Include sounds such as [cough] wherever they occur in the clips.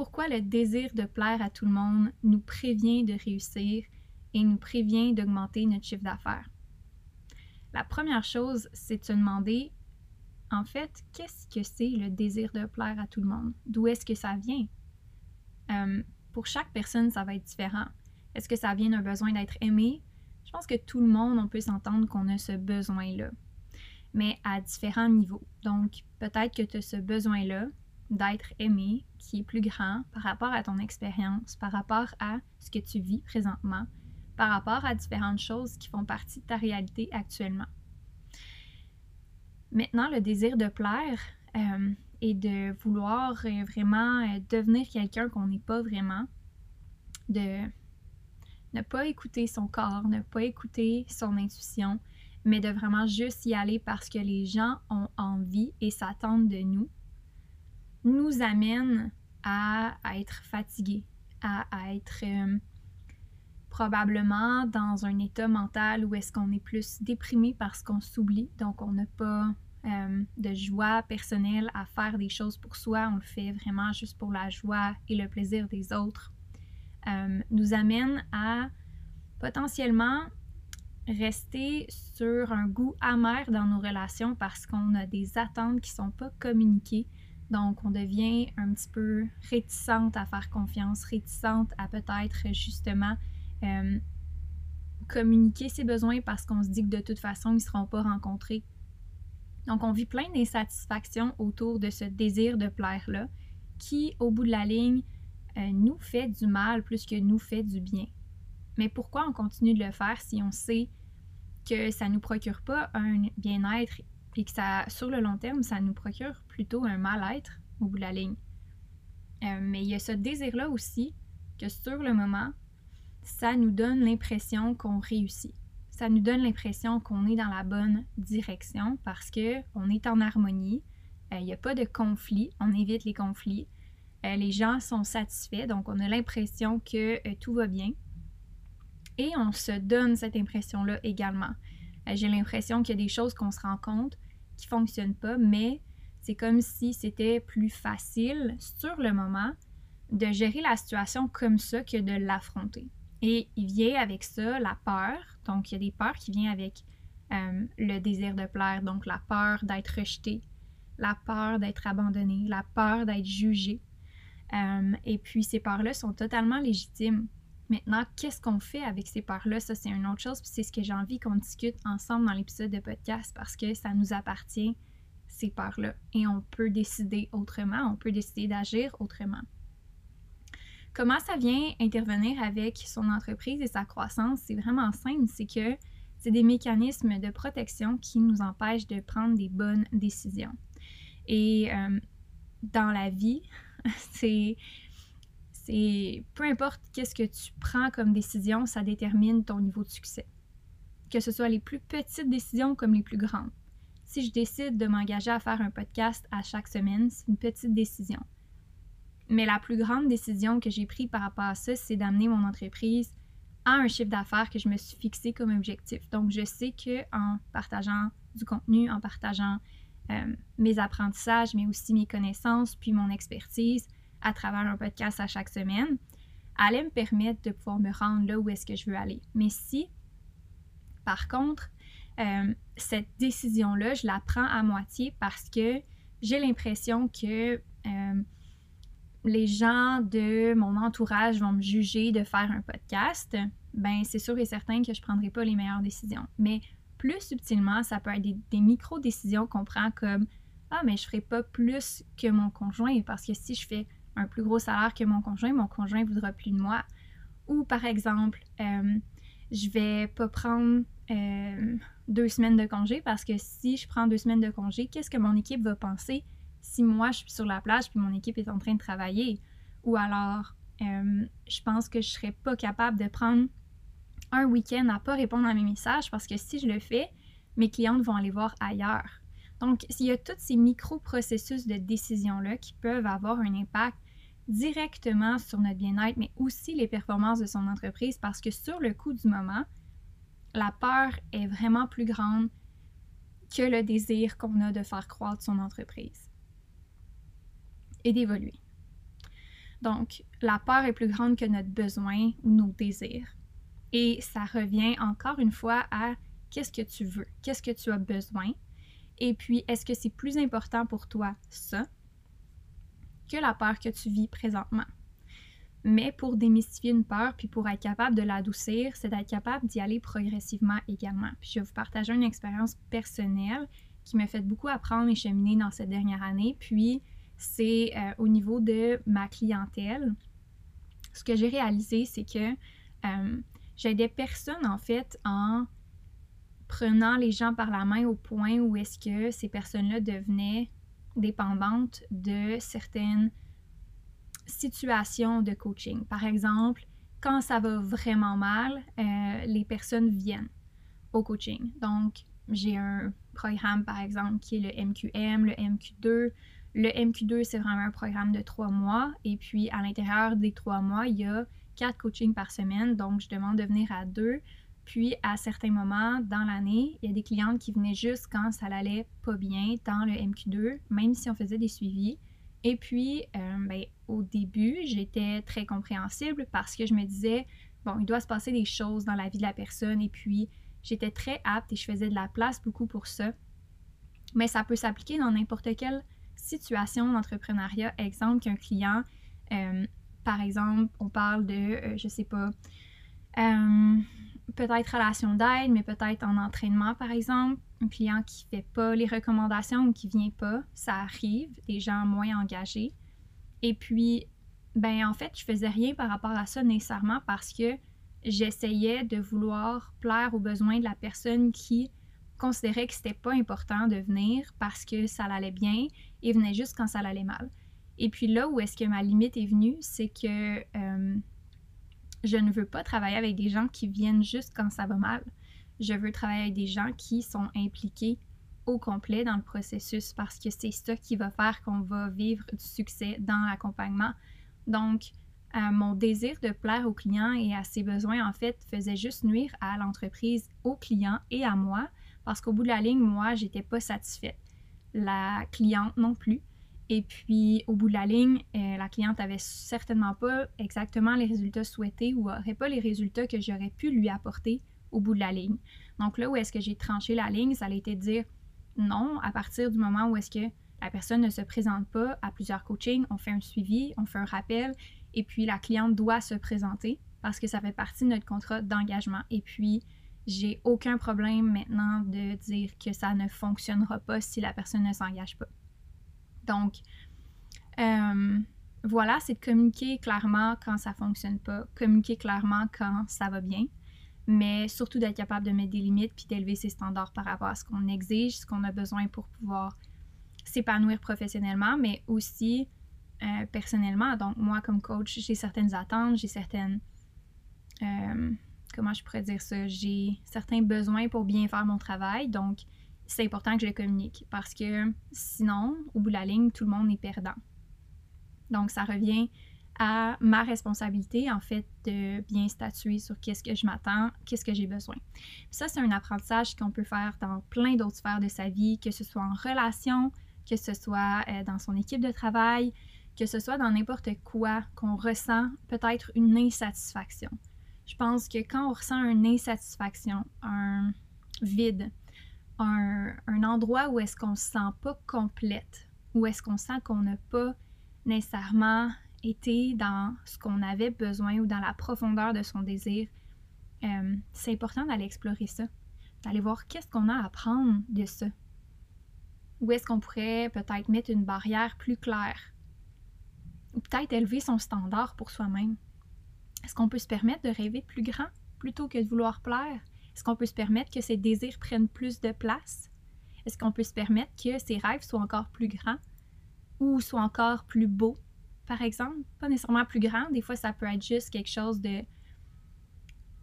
pourquoi le désir de plaire à tout le monde nous prévient de réussir et nous prévient d'augmenter notre chiffre d'affaires? La première chose, c'est de se demander, en fait, qu'est-ce que c'est le désir de plaire à tout le monde? D'où est-ce que ça vient? Euh, pour chaque personne, ça va être différent. Est-ce que ça vient d'un besoin d'être aimé? Je pense que tout le monde, on peut s'entendre qu'on a ce besoin-là, mais à différents niveaux. Donc, peut-être que tu as ce besoin-là d'être aimé qui est plus grand par rapport à ton expérience, par rapport à ce que tu vis présentement, par rapport à différentes choses qui font partie de ta réalité actuellement. Maintenant, le désir de plaire euh, et de vouloir euh, vraiment euh, devenir quelqu'un qu'on n'est pas vraiment, de ne pas écouter son corps, ne pas écouter son intuition, mais de vraiment juste y aller parce que les gens ont envie et s'attendent de nous, nous amène à, être fatigué, à, être probablement dans un état mental où est-ce qu'on est plus déprimé parce qu'on s'oublie, donc on n'a pas euh, de joie personnelle à faire des choses pour soi, on le fait vraiment juste pour la joie et le plaisir des autres, euh, nous amène à potentiellement rester sur un goût amer dans nos relations parce qu'on a des attentes qui ne sont pas communiquées. Donc, on devient un petit peu réticente à faire confiance, réticente à peut-être justement euh, communiquer ses besoins parce qu'on se dit que de toute façon, ils ne seront pas rencontrés. Donc, on vit plein d'insatisfactions autour de ce désir de plaire-là qui, au bout de la ligne, euh, nous fait du mal plus que nous fait du bien. Mais pourquoi on continue de le faire si on sait que ça ne nous procure pas un bien-être et que ça, sur le long terme, ça nous procure plutôt un mal-être au bout de la ligne? Euh, mais il y a ce désir-là aussi que sur le moment, ça nous donne l'impression qu'on réussit. Ça nous donne l'impression qu'on est dans la bonne direction parce que on est en harmonie. Euh, il n'y a pas de conflit, on évite les conflits. Euh, les gens sont satisfaits, donc on a l'impression que tout va bien. Et on se donne cette impression-là également. J'ai l'impression qu'il y a des choses qu'on se rend compte qui ne fonctionnent pas, mais c'est comme si c'était plus facile sur le moment de gérer la situation comme ça que de l'affronter. Et il vient avec ça la peur. Donc, il y a des peurs qui viennent avec euh, le désir de plaire. Donc, la peur d'être rejeté, la peur d'être abandonné, la peur d'être jugé. Euh, et puis, ces peurs-là sont totalement légitimes. Maintenant, qu'est-ce qu'on fait avec ces peurs-là? Ça, c'est une autre chose. Puis, c'est ce que j'ai envie qu'on discute ensemble dans l'épisode de podcast parce que ça nous appartient, ces peurs-là. Et on peut décider autrement, on peut décider d'agir autrement. Comment ça vient intervenir avec son entreprise et sa croissance? C'est vraiment simple, c'est que c'est des mécanismes de protection qui nous empêchent de prendre des bonnes décisions. Et euh, dans la vie, [laughs] c'est c'est peu importe qu'est-ce que tu prends comme décision, ça détermine ton niveau de succès. Que ce soit les plus petites décisions comme les plus grandes. Si je décide de m'engager à faire un podcast à chaque semaine, c'est une petite décision. Mais la plus grande décision que j'ai prise par rapport à ça, c'est d'amener mon entreprise à un chiffre d'affaires que je me suis fixé comme objectif. Donc, je sais que en partageant du contenu, en partageant euh, mes apprentissages, mais aussi mes connaissances, puis mon expertise à travers un podcast à chaque semaine, allait me permettre de pouvoir me rendre là où est-ce que je veux aller. Mais si, par contre, euh, cette décision-là, je la prends à moitié parce que j'ai l'impression que euh, les gens de mon entourage vont me juger de faire un podcast, ben c'est sûr et certain que je ne prendrai pas les meilleures décisions. Mais plus subtilement, ça peut être des, micro-décisions qu'on prend comme Ah, mais je ne ferai pas plus que mon conjoint parce que si je fais un plus gros salaire que mon conjoint, mon conjoint voudra plus de moi. Ou par exemple, euh, je vais pas prendre euh, deux semaines de congé parce que si je prends deux semaines de congé, qu'est-ce que mon équipe va penser si moi je suis sur la plage puis mon équipe est en train de travailler? Ou alors, euh, je pense que je serais pas capable de prendre un week-end à pas répondre à mes messages parce que si je le fais, mes clientes vont aller voir ailleurs. Donc, il y a tous ces micro-processus de décision-là qui peuvent avoir un impact directement sur notre bien-être, mais aussi les performances de son entreprise parce que sur le coup du moment, la peur est vraiment plus grande que le désir qu'on a de faire croître son entreprise et d'évoluer. Donc, la peur est plus grande que notre besoin ou nos désirs. Et ça revient encore une fois à qu'est-ce que tu veux, qu'est-ce que tu as besoin. Et puis, est-ce que c'est plus important pour toi ça que la peur que tu vis présentement? Mais pour démystifier une peur, puis pour être capable de l'adoucir, c'est d'être capable d'y aller progressivement également. Puis je vais vous partager une expérience personnelle qui m'a fait beaucoup apprendre et cheminer dans cette dernière année. Puis c'est euh, au niveau de ma clientèle. Ce que j'ai réalisé, c'est que euh, j'aidais personne en fait en prenant les gens par la main au point où est-ce que ces personnes-là devenaient dépendantes de certaines situations de coaching. Par exemple, quand ça va vraiment mal, euh, les personnes viennent au coaching. Donc, j'ai un programme, par exemple, qui est le MQM, le MQ2. Le MQ2, c'est vraiment un programme de trois mois. Et puis, à l'intérieur des trois mois, il y a quatre coachings par semaine. Donc, je demande de venir à deux. Puis, à certains moments dans l'année, il y a des clientes qui venaient juste quand ça allait pas bien dans le MQ2, même si on faisait des suivis. Et puis, euh, ben, au début, j'étais très compréhensible parce que je me disais, bon, il doit se passer des choses dans la vie de la personne. Et puis, j'étais très apte et je faisais de la place beaucoup pour ça. Mais ça peut s'appliquer dans n'importe quelle situation d'entrepreneuriat. Exemple, qu'un client, euh, par exemple, on parle de, euh, je sais pas, euh, peut-être relation d'aide, mais peut-être en entraînement, par exemple. Un client qui fait pas les recommandations ou qui vient pas, ça arrive, des gens moins engagés. Et puis, ben en fait, je faisais rien par rapport à ça nécessairement parce que j'essayais de vouloir plaire aux besoins de la personne qui considérait que c'était pas important de venir parce que ça allait bien et venait juste quand ça allait mal. Et puis là où est-ce que ma limite est venue, c'est que euh, je ne veux pas travailler avec des gens qui viennent juste quand ça va mal. Je veux travailler avec des gens qui sont impliqués au complet dans le processus parce que c'est ça qui va faire qu'on va vivre du succès dans l'accompagnement. Donc, euh, mon désir de plaire au client et à ses besoins, en fait, faisait juste nuire à l'entreprise, au client et à moi parce qu'au bout de la ligne, moi, j'étais pas satisfaite. La cliente non plus. Et puis, au bout de la ligne, euh, la cliente avait certainement pas exactement les résultats souhaités ou n'aurait pas les résultats que j'aurais pu lui apporter au bout de la ligne. Donc là où est-ce que j'ai tranché la ligne, ça allait été de dire non, à partir du moment où est-ce que la personne ne se présente pas à plusieurs coachings, on fait un suivi, on fait un rappel, et puis la cliente doit se présenter parce que ça fait partie de notre contrat d'engagement. Et puis, j'ai aucun problème maintenant de dire que ça ne fonctionnera pas si la personne ne s'engage pas. Donc, euh, voilà, c'est de communiquer clairement quand ça fonctionne pas, communiquer clairement quand ça va bien, mais surtout d'être capable de mettre des limites puis d'élever ses standards par rapport à ce qu'on exige, ce qu'on a besoin pour pouvoir s'épanouir professionnellement, mais aussi euh, personnellement. Donc, moi, comme coach, j'ai certaines attentes, j'ai certaines. Euh, comment je pourrais dire ça? J'ai certains besoins pour bien faire mon travail. Donc, c'est important que je le communique parce que sinon, au bout de la ligne, tout le monde est perdant. Donc, ça revient à ma responsabilité, en fait, de bien statuer sur qu'est-ce que je m'attends, qu'est-ce que j'ai besoin. ça, c'est un apprentissage qu'on peut faire dans plein d'autres sphères de sa vie, que ce soit en relation, que ce soit euh, dans son équipe de travail, que ce soit dans n'importe quoi qu'on ressent peut-être une insatisfaction. Je pense que quand on ressent une insatisfaction, un vide, un, endroit où est-ce qu'on se sent pas complète, où est-ce qu'on sent qu'on n'a pas nécessairement été dans ce qu'on avait besoin ou dans la profondeur de son désir, euh, c'est important d'aller explorer ça, d'aller voir qu'est-ce qu'on a à apprendre de ça. Où est-ce qu'on pourrait peut-être mettre une barrière plus claire? Ou peut-être élever son standard pour soi-même. Est-ce qu'on peut se permettre de rêver plus grand plutôt que de vouloir plaire? Est-ce qu'on peut se permettre que ses désirs prennent plus de place? Est-ce qu'on peut se permettre que ses rêves soient encore plus grands ou soient encore plus beaux, par exemple? Pas nécessairement plus grands, des fois ça peut être juste quelque chose de,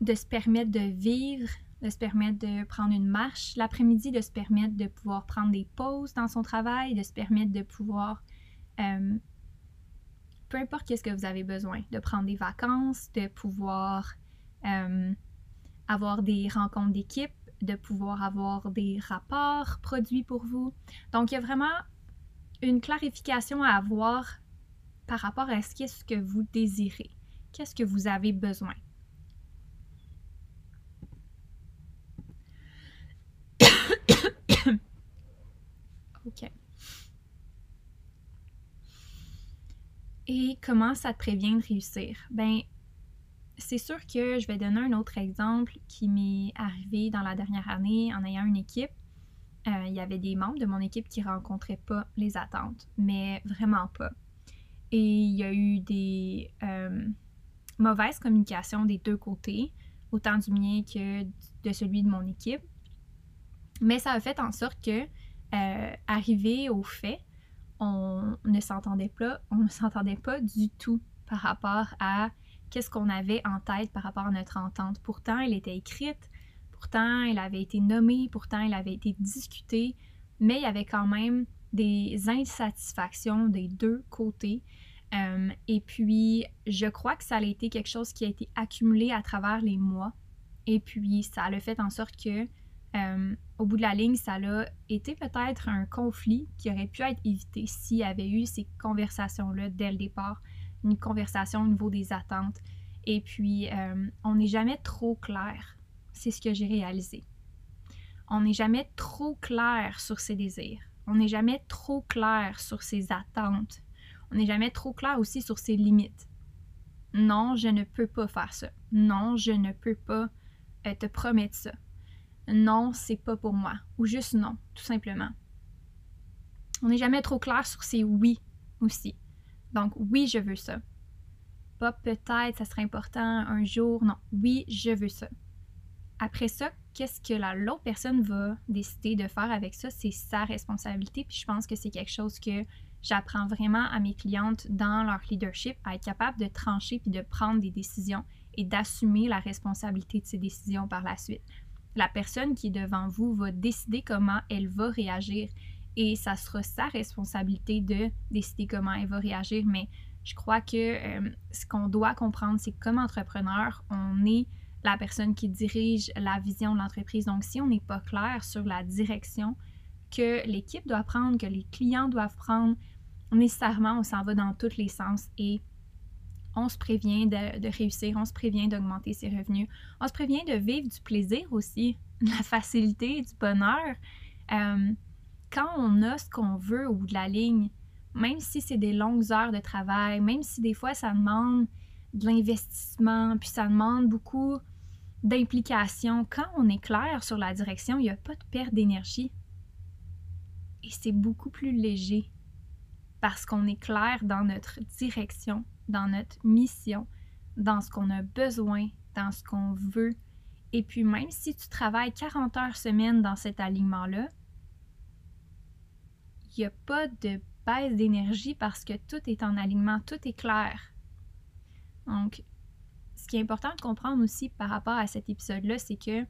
de se permettre de vivre, de se permettre de prendre une marche l'après-midi, de se permettre de pouvoir prendre des pauses dans son travail, de se permettre de pouvoir euh, peu importe qu'est-ce que vous avez besoin, de prendre des vacances, de pouvoir euh, avoir des rencontres d'équipe, de pouvoir avoir des rapports produits pour vous. Donc, il y a vraiment une clarification à avoir par rapport à ce qu'est-ce que vous désirez, qu'est-ce que vous avez besoin? [coughs] OK. Et comment ça te prévient de réussir? Ben, c'est sûr que je vais donner un autre exemple qui m'est arrivé dans la dernière année en ayant une équipe. Euh, il y avait des membres de mon équipe qui rencontraient pas les attentes, mais vraiment pas. Et il y a eu des euh, mauvaises communications des deux côtés, autant du mien que de celui de mon équipe. Mais ça a fait en sorte que, euh, arrivé au fait, on ne s'entendait pas, on ne s'entendait pas du tout par rapport à qu'est-ce qu'on avait en tête par rapport à notre entente? Pourtant, elle était écrite, pourtant, elle avait été nommée, pourtant, elle avait été discutée, mais il y avait quand même des insatisfactions des deux côtés. Euh, et puis, je crois que ça a été quelque chose qui a été accumulé à travers les mois. Et puis, ça a fait en sorte que, euh, au bout de la ligne, ça a été peut-être un conflit qui aurait pu être évité s'il y avait eu ces conversations-là dès le départ une conversation au niveau des attentes. Et puis, euh, on n'est jamais trop clair. C'est ce que j'ai réalisé. On n'est jamais trop clair sur ses désirs. On n'est jamais trop clair sur ses attentes. On n'est jamais trop clair aussi sur ses limites. Non, je ne peux pas faire ça. Non, je ne peux pas euh, te promettre ça. Non, c'est pas pour moi. Ou juste non, tout simplement. On n'est jamais trop clair sur ses oui aussi. Donc, oui, je veux ça. Pas peut-être, ça serait important un jour. Non, oui, je veux ça. Après ça, qu'est-ce que l'autre personne va décider de faire avec ça? C'est sa responsabilité. Puis je pense que c'est quelque chose que j'apprends vraiment à mes clientes dans leur leadership, à être capable de trancher puis de prendre des décisions et d'assumer la responsabilité de ces décisions par la suite. La personne qui est devant vous va décider comment elle va réagir et ça sera sa responsabilité de décider comment elle va réagir. Mais je crois que euh, ce qu'on doit comprendre, c'est que comme entrepreneur, on est la personne qui dirige la vision de l'entreprise. Donc, si on n'est pas clair sur la direction que l'équipe doit prendre, que les clients doivent prendre, nécessairement, on s'en va dans tous les sens et on se prévient de, réussir, on se prévient d'augmenter ses revenus, on se prévient de vivre du plaisir aussi, [laughs] de la facilité, du bonheur. Euh, quand on a ce qu'on veut bout de la ligne, même si c'est des longues heures de travail, même si des fois ça demande de l'investissement, puis ça demande beaucoup d'implication, quand on est clair sur la direction, il n'y a pas de perte d'énergie. Et c'est beaucoup plus léger parce qu'on est clair dans notre direction, dans notre mission, dans ce qu'on a besoin, dans ce qu'on veut. Et puis même si tu travailles 40 heures semaine dans cet alignement-là, il n'y a pas de baisse d'énergie parce que tout est en alignement, tout est clair. Donc, ce qui est important de comprendre aussi par rapport à cet épisode-là, c'est que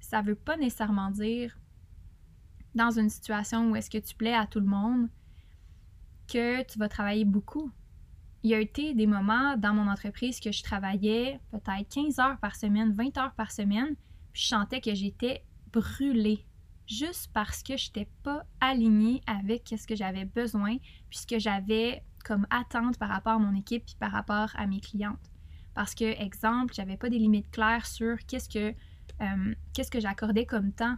ça ne veut pas nécessairement dire dans une situation où est-ce que tu plais à tout le monde que tu vas travailler beaucoup. Il y a été des moments dans mon entreprise que je travaillais peut-être 15 heures par semaine, 20 heures par semaine, puis je sentais que j'étais brûlée juste parce que je n'étais pas alignée avec ce que j'avais besoin, puisque j'avais comme attente par rapport à mon équipe et par rapport à mes clientes. Parce que, exemple, j'avais pas des limites claires sur qu'est-ce que, euh, que j'accordais comme temps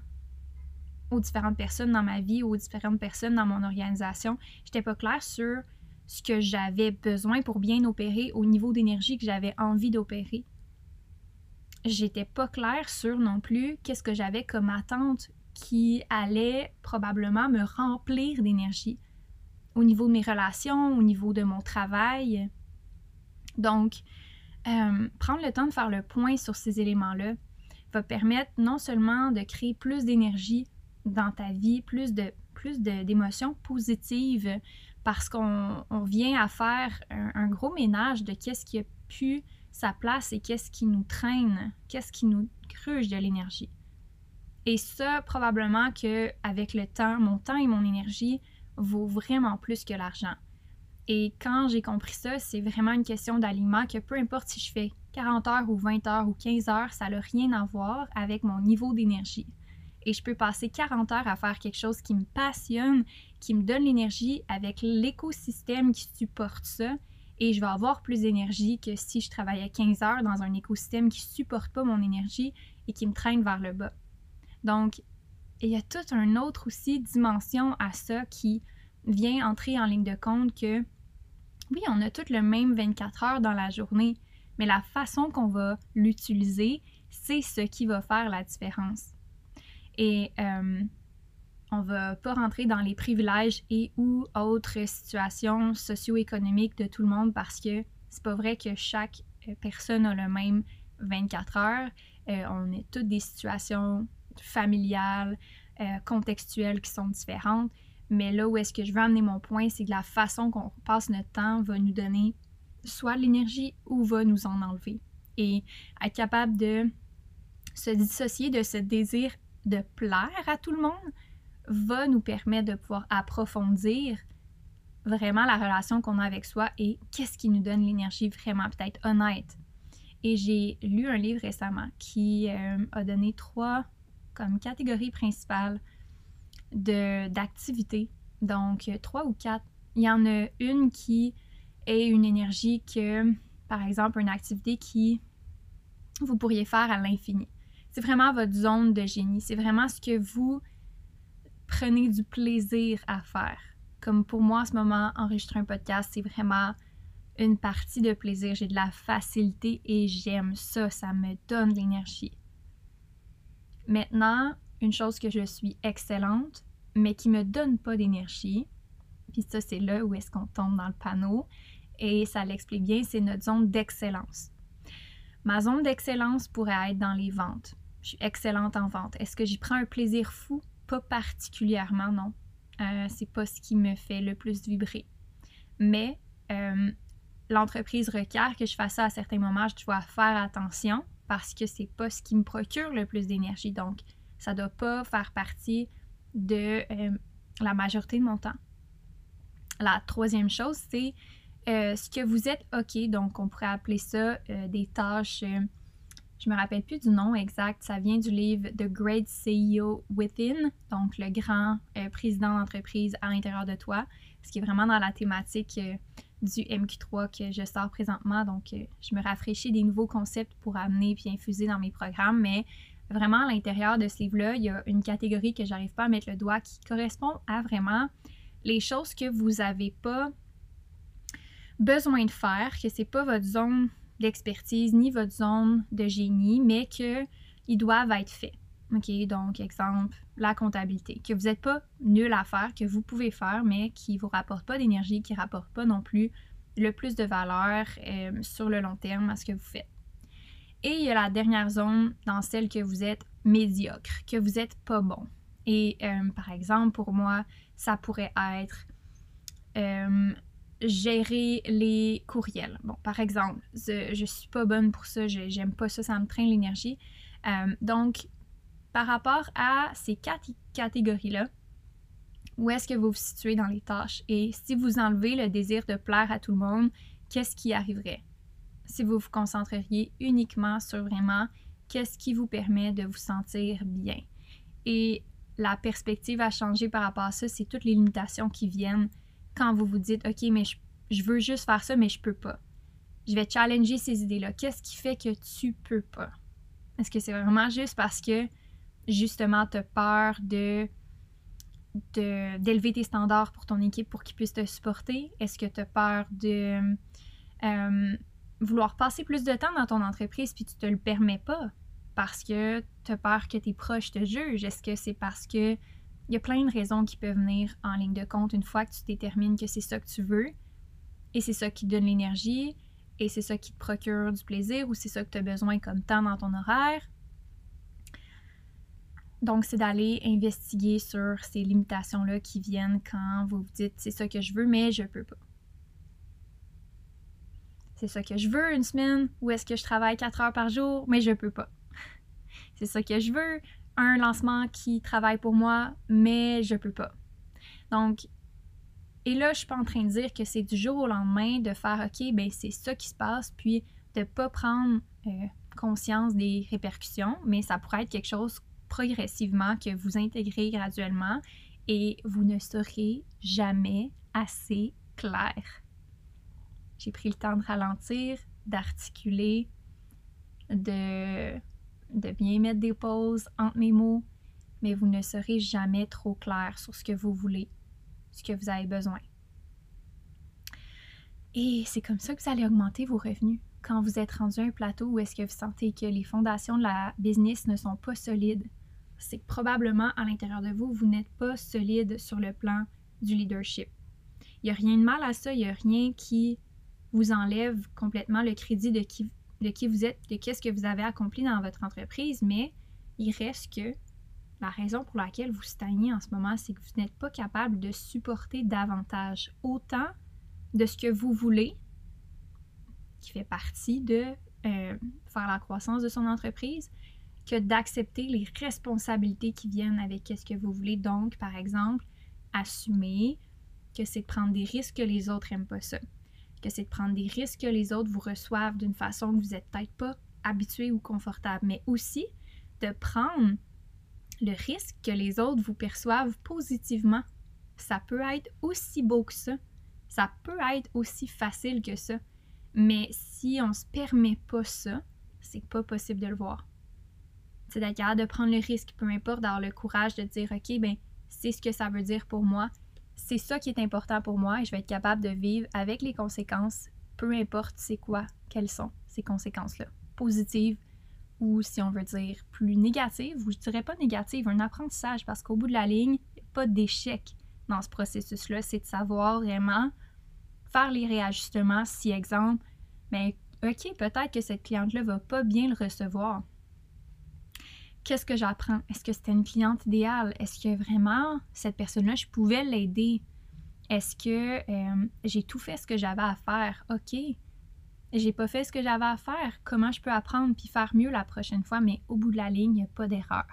aux différentes personnes dans ma vie ou aux différentes personnes dans mon organisation. J'étais pas claire sur ce que j'avais besoin pour bien opérer au niveau d'énergie que j'avais envie d'opérer. J'étais pas claire sur non plus qu'est-ce que j'avais comme attente qui allait probablement me remplir d'énergie au niveau de mes relations, au niveau de mon travail. Donc, euh, prendre le temps de faire le point sur ces éléments-là va permettre non seulement de créer plus d'énergie dans ta vie, plus de plus d'émotions positives parce qu'on vient à faire un, gros ménage de qu'est-ce qui a pu sa place et qu'est-ce qui nous traîne, qu'est-ce qui nous cruche de l'énergie. Et ça, probablement que avec le temps, mon temps et mon énergie vaut vraiment plus que l'argent. Et quand j'ai compris ça, c'est vraiment une question d'alignement que peu importe si je fais 40 heures ou 20 heures ou 15 heures, ça n'a rien à voir avec mon niveau d'énergie. et je peux passer 40 heures à faire quelque chose qui me passionne, qui me donne l'énergie avec l'écosystème qui supporte ça et je vais avoir plus d'énergie que si je travaillais 15 heures dans un écosystème qui ne supporte pas mon énergie et qui me traîne vers le bas. Donc, il y a toute une autre aussi dimension à ça qui vient entrer en ligne de compte que oui, on a tout le même 24 heures dans la journée, mais la façon qu'on va l'utiliser, c'est ce qui va faire la différence. Et euh, on va pas rentrer dans les privilèges et ou autres situations socio-économiques de tout le monde parce que c'est pas vrai que chaque euh, personne a le même 24 heures. Euh, on est toutes des situations familiales, euh, contextuelles qui sont différentes. Mais là où est-ce que je veux amener mon point, c'est que la façon qu'on passe notre temps va nous donner soit l'énergie ou va nous en enlever. Et être capable de se dissocier de ce désir de plaire à tout le monde va nous permettre de pouvoir approfondir vraiment la relation qu'on a avec soi et qu'est-ce qui nous donne l'énergie vraiment peut-être honnête. Et j'ai lu un livre récemment qui euh, a donné trois comme catégories principales d'activités. Donc trois ou quatre. Il y en a une qui est une énergie que, par exemple, une activité qui vous pourriez faire à l'infini. C'est vraiment votre zone de génie. C'est vraiment ce que vous prenez du plaisir à faire. Comme pour moi, en ce moment, enregistrer un podcast, c'est vraiment une partie de plaisir. J'ai de la facilité et j'aime ça. Ça me donne de l'énergie. Maintenant, une chose que je suis excellente, mais qui me donne pas d'énergie, puis ça, c'est là où est-ce qu'on tombe dans le panneau, et ça l'explique bien, c'est notre zone d'excellence. Ma zone d'excellence pourrait être dans les ventes. Je suis excellente en vente. Est-ce que j'y prends un plaisir fou? Pas particulièrement, non. Euh, c'est pas ce qui me fait le plus vibrer. Mais euh, l'entreprise requiert que je fasse ça à certains moments. Je dois faire attention parce que c'est pas ce qui me procure le plus d'énergie. Donc, ça doit pas faire partie de euh, la majorité de mon temps. La troisième chose, c'est ce que vous êtes OK. Donc, on pourrait appeler ça des tâches je me rappelle plus du nom exact. Ça vient du livre The Great CEO Within, donc le grand euh, président d'entreprise à l'intérieur de toi, ce qui est vraiment dans la thématique euh, du MQ3 que je sors présentement. Donc, euh, je me rafraîchis des nouveaux concepts pour amener puis infuser dans mes programmes, mais vraiment à l'intérieur de ce livre-là, il y a une catégorie que j'arrive pas à mettre le doigt qui correspond à vraiment les choses que vous n'avez pas besoin de faire, que c'est pas votre zone l'expertise ni votre zone de génie, mais qu'ils doivent être faits. OK, donc exemple, la comptabilité, que vous n'êtes pas nul à faire, que vous pouvez faire, mais qui ne vous rapporte pas d'énergie, qui ne rapporte pas non plus le plus de valeur euh, sur le long terme à ce que vous faites. Et il y a la dernière zone dans celle que vous êtes médiocre, que vous n'êtes pas bon. Et euh, par exemple, pour moi, ça pourrait être euh, gérer les courriels. Bon, par exemple, je, je suis pas bonne pour ça, j'aime pas ça, ça me traîne l'énergie. Donc, par rapport à ces quatre catégories-là, où est-ce que vous vous situez dans les tâches? Et si vous enlevez le désir de plaire à tout le monde, qu'est-ce qui arriverait? Si vous vous concentreriez uniquement sur vraiment qu'est-ce qui vous permet de vous sentir bien. Et la perspective à changer par rapport à ça, c'est toutes les limitations qui viennent quand vous vous dites, OK, mais je, veux juste faire ça, mais je peux pas. Je vais challenger ces idées-là. Qu'est-ce qui fait que tu peux pas? Est-ce que c'est vraiment juste parce que, justement, tu as peur de d'élever tes standards pour ton équipe pour qu'ils puissent te supporter? Est-ce que tu as peur de euh, vouloir passer plus de temps dans ton entreprise puis tu te le permets pas? Parce que tu as peur que tes proches te jugent? Est-ce que c'est parce que il y a plein de raisons qui peuvent venir en ligne de compte une fois que tu détermines que c'est ça que tu veux et c'est ça qui te donne l'énergie et c'est ça qui te procure du plaisir ou c'est ça que tu as besoin comme temps dans ton horaire? Donc, c'est d'aller investiguer sur ces limitations-là qui viennent quand vous vous dites c'est ça que je veux, mais je peux pas. C'est ça que je veux une semaine ou est-ce que je travaille 4 heures par jour, mais je peux pas. [laughs] C'est ça que je veux un lancement qui travaille pour moi, mais je peux pas. Donc, et là, je suis pas en train de dire que c'est du jour au lendemain de faire OK, ben c'est ça qui se passe, puis de pas prendre euh, conscience des répercussions, mais ça pourrait être quelque chose progressivement, que vous intégrez graduellement et vous ne serez jamais assez clair. J'ai pris le temps de ralentir, d'articuler, de, de bien mettre des pauses entre mes mots, mais vous ne serez jamais trop clair sur ce que vous voulez, ce que vous avez besoin. Et c'est comme ça que vous allez augmenter vos revenus. Quand vous êtes rendu à un plateau où est-ce que vous sentez que les fondations de la business ne sont pas solides, c'est que probablement à l'intérieur de vous, vous n'êtes pas solide sur le plan du leadership. Il n'y a rien de mal à ça, il n'y a rien qui vous enlève complètement le crédit de qui, vous êtes, de qu'est-ce que vous avez accompli dans votre entreprise, mais il reste que la raison pour laquelle vous stagnez en ce moment, c'est que vous n'êtes pas capable de supporter davantage autant de ce que vous voulez, qui fait partie de euh, faire la croissance de son entreprise, que d'accepter les responsabilités qui viennent avec ce que vous voulez. Donc, par exemple, assumer que c'est de prendre des risques que les autres n'aiment pas ça, que c'est de prendre des risques que les autres vous reçoivent d'une façon que vous n'êtes peut-être pas habitué ou confortable, mais aussi de prendre le risque que les autres vous perçoivent positivement. Ça peut être aussi beau que ça. Ça peut être aussi facile que ça. Mais si on se permet pas ça, c'est pas possible de le voir. C'est d'être de prendre le risque, peu importe, d'avoir le courage de dire OK, ben c'est ce que ça veut dire pour moi. C'est ça qui est important pour moi et je vais être capable de vivre avec les conséquences, peu importe c'est quoi, quelles sont ces conséquences-là. Positives, ou si on veut dire plus négative, ou je dirais pas négative, un apprentissage, parce qu'au bout de la ligne, pas d'échec dans ce processus-là, c'est de savoir vraiment faire les réajustements si, exemple, mais ben, OK, peut-être que cette cliente-là va pas bien le recevoir. Qu'est-ce que j'apprends? Est-ce que c'était une cliente idéale? Est-ce que vraiment cette personne-là, je pouvais l'aider? Est-ce que euh, j'ai tout fait ce que j'avais à faire? OK, j'ai pas fait ce que j'avais à faire, comment je peux apprendre puis faire mieux la prochaine fois, mais au bout de la ligne, il n'y a pas d'erreur.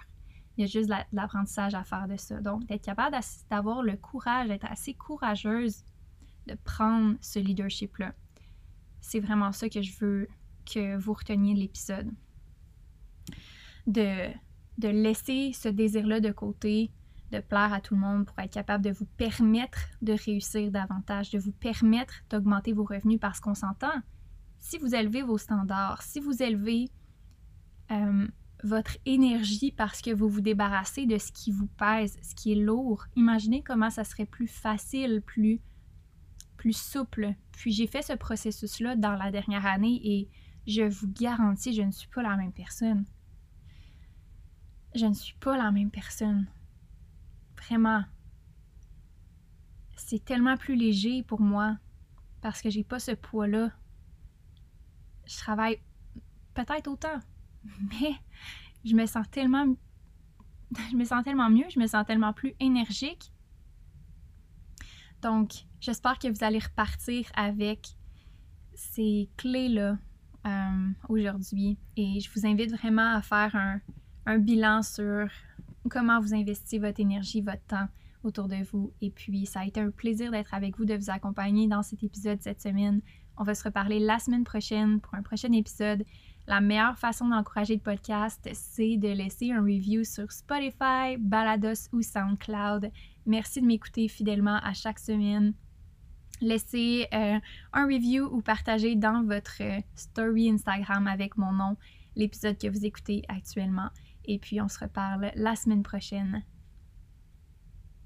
Il y a juste de l'apprentissage à faire de ça. Donc, d'être capable d'avoir le courage, d'être assez courageuse de prendre ce leadership-là. C'est vraiment ça que je veux que vous reteniez de l'épisode. De, laisser ce désir-là de côté, de plaire à tout le monde pour être capable de vous permettre de réussir davantage, de vous permettre d'augmenter vos revenus parce qu'on s'entend si vous élevez vos standards, si vous élevez euh, votre énergie parce que vous vous débarrassez de ce qui vous pèse, ce qui est lourd, imaginez comment ça serait plus facile, plus, plus souple. Puis j'ai fait ce processus-là dans la dernière année et je vous garantis, je ne suis pas la même personne. Je ne suis pas la même personne. Vraiment. C'est tellement plus léger pour moi parce que j'ai pas ce poids-là je travaille peut-être autant, [laughs] mais je me sens tellement [laughs] je me sens tellement mieux, je me sens tellement plus énergique. Donc, j'espère que vous allez repartir avec ces clés-là euh, aujourd'hui. Et je vous invite vraiment à faire un, un bilan sur comment vous investissez votre énergie, votre temps autour de vous. Et puis, ça a été un plaisir d'être avec vous, de vous accompagner dans cet épisode cette semaine. On va se reparler la semaine prochaine pour un prochain épisode. La meilleure façon d'encourager le podcast, c'est de laisser un review sur Spotify, Balados ou SoundCloud. Merci de m'écouter fidèlement à chaque semaine. Laissez euh, un review ou partagez dans votre story Instagram avec mon nom l'épisode que vous écoutez actuellement. Et puis on se reparle la semaine prochaine.